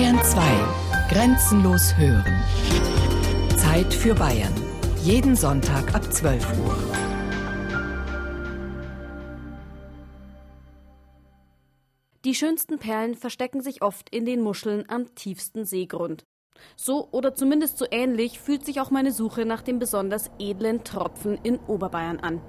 Bayern 2. Grenzenlos hören. Zeit für Bayern. Jeden Sonntag ab 12 Uhr. Die schönsten Perlen verstecken sich oft in den Muscheln am tiefsten Seegrund. So oder zumindest so ähnlich fühlt sich auch meine Suche nach dem besonders edlen Tropfen in Oberbayern an.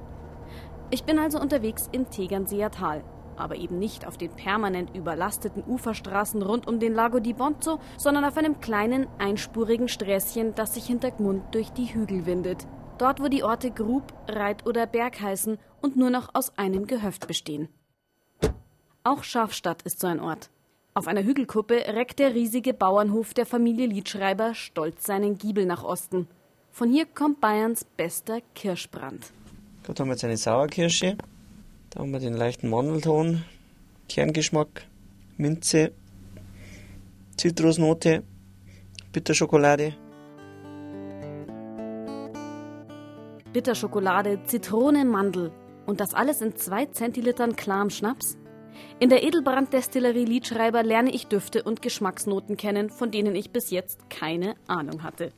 Ich bin also unterwegs im Tegernseer Tal, aber eben nicht auf den permanent überlasteten Uferstraßen rund um den Lago di Bonzo, sondern auf einem kleinen, einspurigen Sträßchen, das sich hinter Gmund durch die Hügel windet. Dort, wo die Orte Grub, Reit oder Berg heißen und nur noch aus einem Gehöft bestehen. Auch Schafstadt ist so ein Ort. Auf einer Hügelkuppe reckt der riesige Bauernhof der Familie Liedschreiber stolz seinen Giebel nach Osten. Von hier kommt Bayerns bester Kirschbrand. Dort haben wir jetzt eine Sauerkirsche. Da haben wir den leichten Mandelton, Kerngeschmack, Minze, Zitrusnote, Bitterschokolade. Bitterschokolade, Zitrone, Mandel. Und das alles in zwei Zentilitern klarem Schnaps? In der Edelbrand-Destillerie Liedschreiber lerne ich Düfte und Geschmacksnoten kennen, von denen ich bis jetzt keine Ahnung hatte.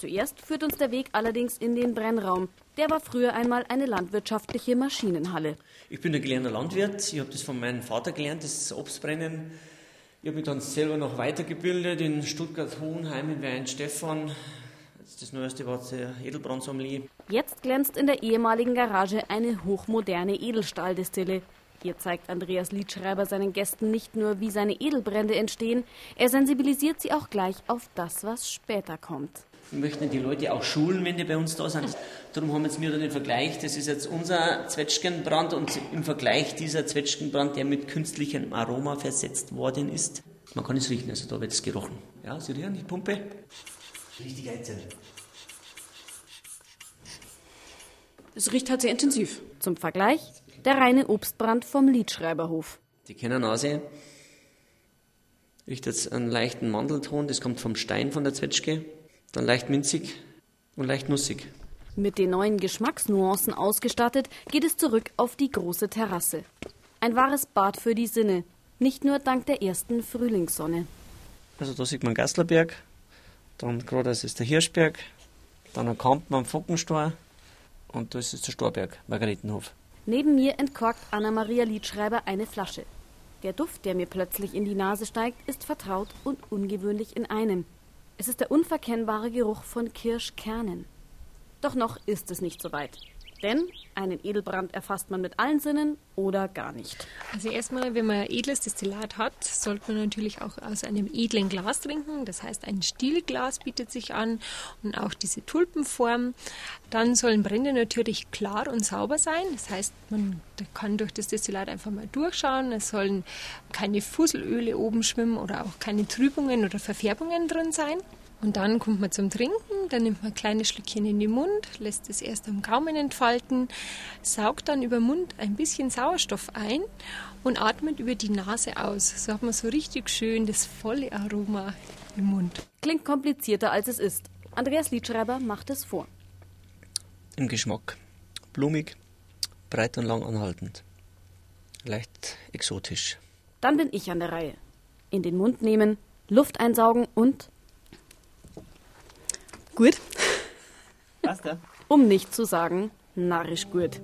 Zuerst führt uns der Weg allerdings in den Brennraum. Der war früher einmal eine landwirtschaftliche Maschinenhalle. Ich bin ein gelernter Landwirt. Ich habe das von meinem Vater gelernt, das Obstbrennen. Ich habe mich dann selber noch weitergebildet in Stuttgart-Hohenheim in Weinstefan. Das neueste war der Edelbrandsommelier. Jetzt glänzt in der ehemaligen Garage eine hochmoderne Edelstahldestille. Hier zeigt Andreas Liedschreiber seinen Gästen nicht nur, wie seine Edelbrände entstehen, er sensibilisiert sie auch gleich auf das, was später kommt. Wir möchten die Leute auch schulen, wenn die bei uns da sind. Darum haben wir jetzt mir den Vergleich, das ist jetzt unser Zwetschgenbrand und im Vergleich dieser Zwetschgenbrand, der mit künstlichem Aroma versetzt worden ist. Man kann es riechen, also da wird es gerochen. Ja, Sie riechen die Pumpe? Richtig einzeln. Es riecht halt sehr intensiv. Zum Vergleich der reine Obstbrand vom Liedschreiberhof. Die Kennernase riecht jetzt einen leichten Mandelton, das kommt vom Stein von der Zwetschge. Dann leicht minzig und leicht nussig. Mit den neuen Geschmacksnuancen ausgestattet, geht es zurück auf die große Terrasse. Ein wahres Bad für die Sinne, nicht nur dank der ersten Frühlingssonne. Also da sieht man Gastlerberg, dann gerade das ist der Hirschberg, dann ein Kampen am Fockenstor und das ist der Storberg, Margaretenhof. Neben mir entkorkt Anna-Maria Liedschreiber eine Flasche. Der Duft, der mir plötzlich in die Nase steigt, ist vertraut und ungewöhnlich in einem. Es ist der unverkennbare Geruch von Kirschkernen. Doch noch ist es nicht so weit. Denn einen Edelbrand erfasst man mit allen Sinnen oder gar nicht. Also erstmal, wenn man edles Destillat hat, sollte man natürlich auch aus einem edlen Glas trinken. Das heißt, ein Stielglas bietet sich an und auch diese Tulpenform. Dann sollen Brände natürlich klar und sauber sein. Das heißt, man kann durch das Destillat einfach mal durchschauen. Es sollen keine Fusselöle oben schwimmen oder auch keine Trübungen oder Verfärbungen drin sein. Und dann kommt man zum Trinken, dann nimmt man ein kleines Schlückchen in den Mund, lässt es erst am Gaumen entfalten, saugt dann über den Mund ein bisschen Sauerstoff ein und atmet über die Nase aus. So hat man so richtig schön das volle Aroma im Mund. Klingt komplizierter als es ist. Andreas Liedschreiber macht es vor. Im Geschmack. Blumig, breit und lang anhaltend. Leicht exotisch. Dann bin ich an der Reihe. In den Mund nehmen, Luft einsaugen und gut. Was da? Um nicht zu sagen, narrisch gut.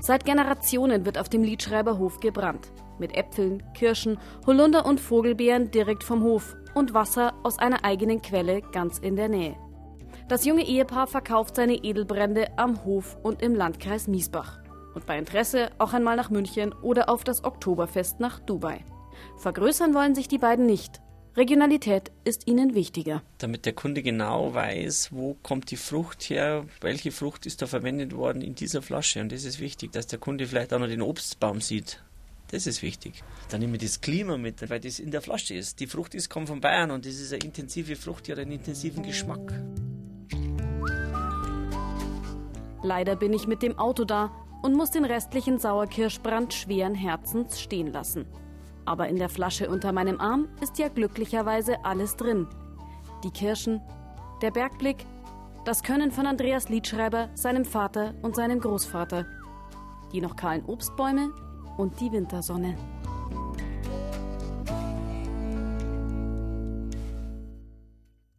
Seit Generationen wird auf dem Liedschreiberhof gebrannt. Mit Äpfeln, Kirschen, Holunder und Vogelbeeren direkt vom Hof und Wasser aus einer eigenen Quelle ganz in der Nähe. Das junge Ehepaar verkauft seine Edelbrände am Hof und im Landkreis Miesbach. Und bei Interesse auch einmal nach München oder auf das Oktoberfest nach Dubai. Vergrößern wollen sich die beiden nicht, Regionalität ist ihnen wichtiger. Damit der Kunde genau weiß, wo kommt die Frucht her, welche Frucht ist da verwendet worden in dieser Flasche. Und das ist wichtig, dass der Kunde vielleicht auch noch den Obstbaum sieht. Das ist wichtig. Dann nehme ich das Klima mit, weil das in der Flasche ist. Die Frucht ist, kommt von Bayern und das ist eine intensive Frucht, die hat einen intensiven Geschmack. Leider bin ich mit dem Auto da und muss den restlichen Sauerkirschbrand schweren Herzens stehen lassen. Aber in der Flasche unter meinem Arm ist ja glücklicherweise alles drin. Die Kirschen, der Bergblick, das Können von Andreas Liedschreiber, seinem Vater und seinem Großvater. Die noch kahlen Obstbäume, und die Wintersonne.